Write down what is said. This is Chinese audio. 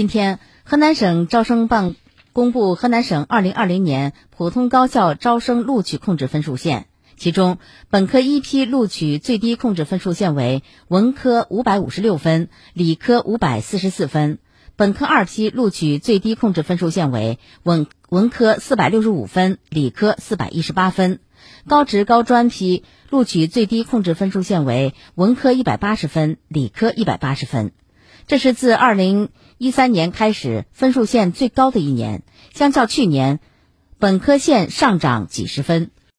今天，河南省招生办公布河南省2020年普通高校招生录取控制分数线，其中，本科一批录取最低控制分数线为文科556分，理科544分；本科二批录取最低控制分数线为文文科465分，理科418分；高职高专批录取最低控制分数线为文科180分，理科180分。这是自二零一三年开始分数线最高的一年，相较去年，本科线上涨几十分，